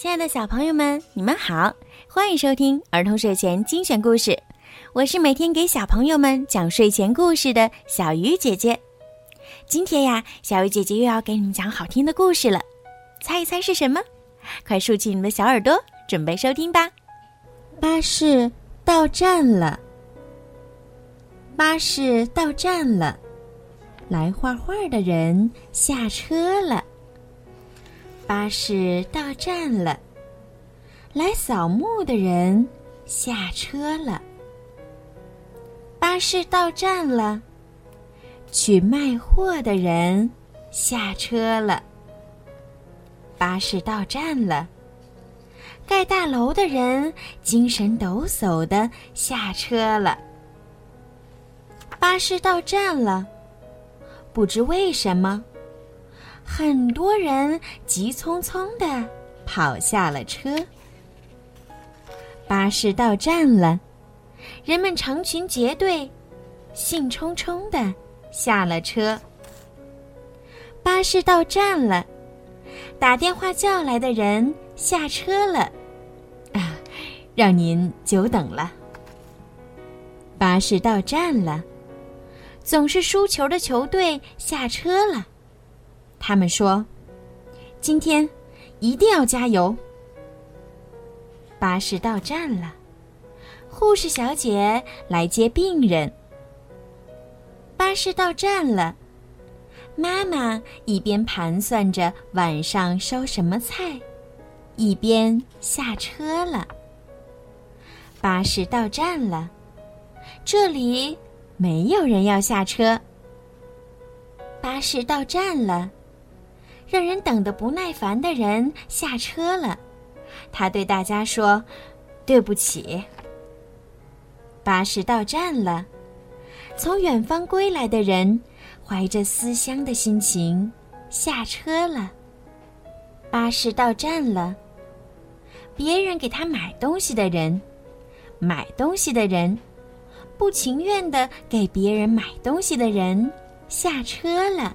亲爱的小朋友们，你们好，欢迎收听儿童睡前精选故事。我是每天给小朋友们讲睡前故事的小鱼姐姐。今天呀，小鱼姐姐又要给你们讲好听的故事了，猜一猜是什么？快竖起你们的小耳朵，准备收听吧。巴士到站了，巴士到站了，来画画的人下车了。巴士到站了，来扫墓的人下车了。巴士到站了，去卖货的人下车了。巴士到站了，盖大楼的人精神抖擞的下车了。巴士到站了，不知为什么。很多人急匆匆的跑下了车。巴士到站了，人们成群结队，兴冲冲的下了车。巴士到站了，打电话叫来的人下车了，啊，让您久等了。巴士到站了，总是输球的球队下车了。他们说：“今天一定要加油。”巴士到站了，护士小姐来接病人。巴士到站了，妈妈一边盘算着晚上烧什么菜，一边下车了。巴士到站了，这里没有人要下车。巴士到站了。让人等得不耐烦的人下车了，他对大家说：“对不起。”巴士到站了，从远方归来的人怀着思乡的心情下车了。巴士到站了，别人给他买东西的人，买东西的人，不情愿的给别人买东西的人下车了。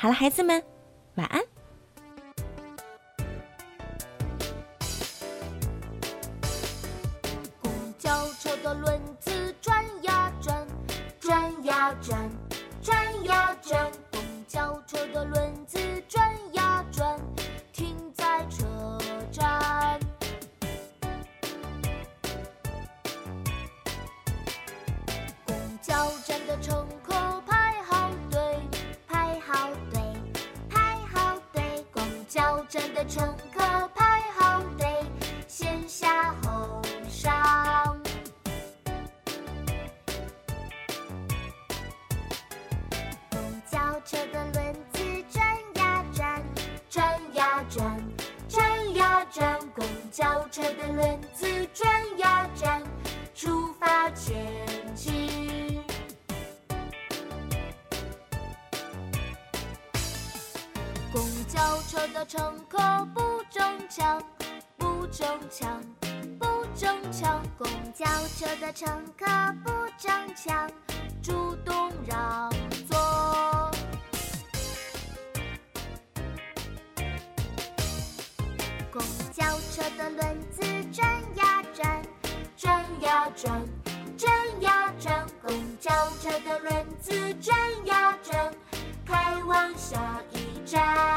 好了，孩子们，晚安。公交车的轮子转呀转，转呀转，站的乘客排好队，先下后上。公交车的轮子转呀转，转呀转，转呀转。公交车的轮子转呀转，的乘客不争抢，不争抢，不争抢。公交车的乘客不争抢，主动让座。公交车的轮子转呀转，转呀转，转呀转。公交车的轮子转呀转，开往下一站。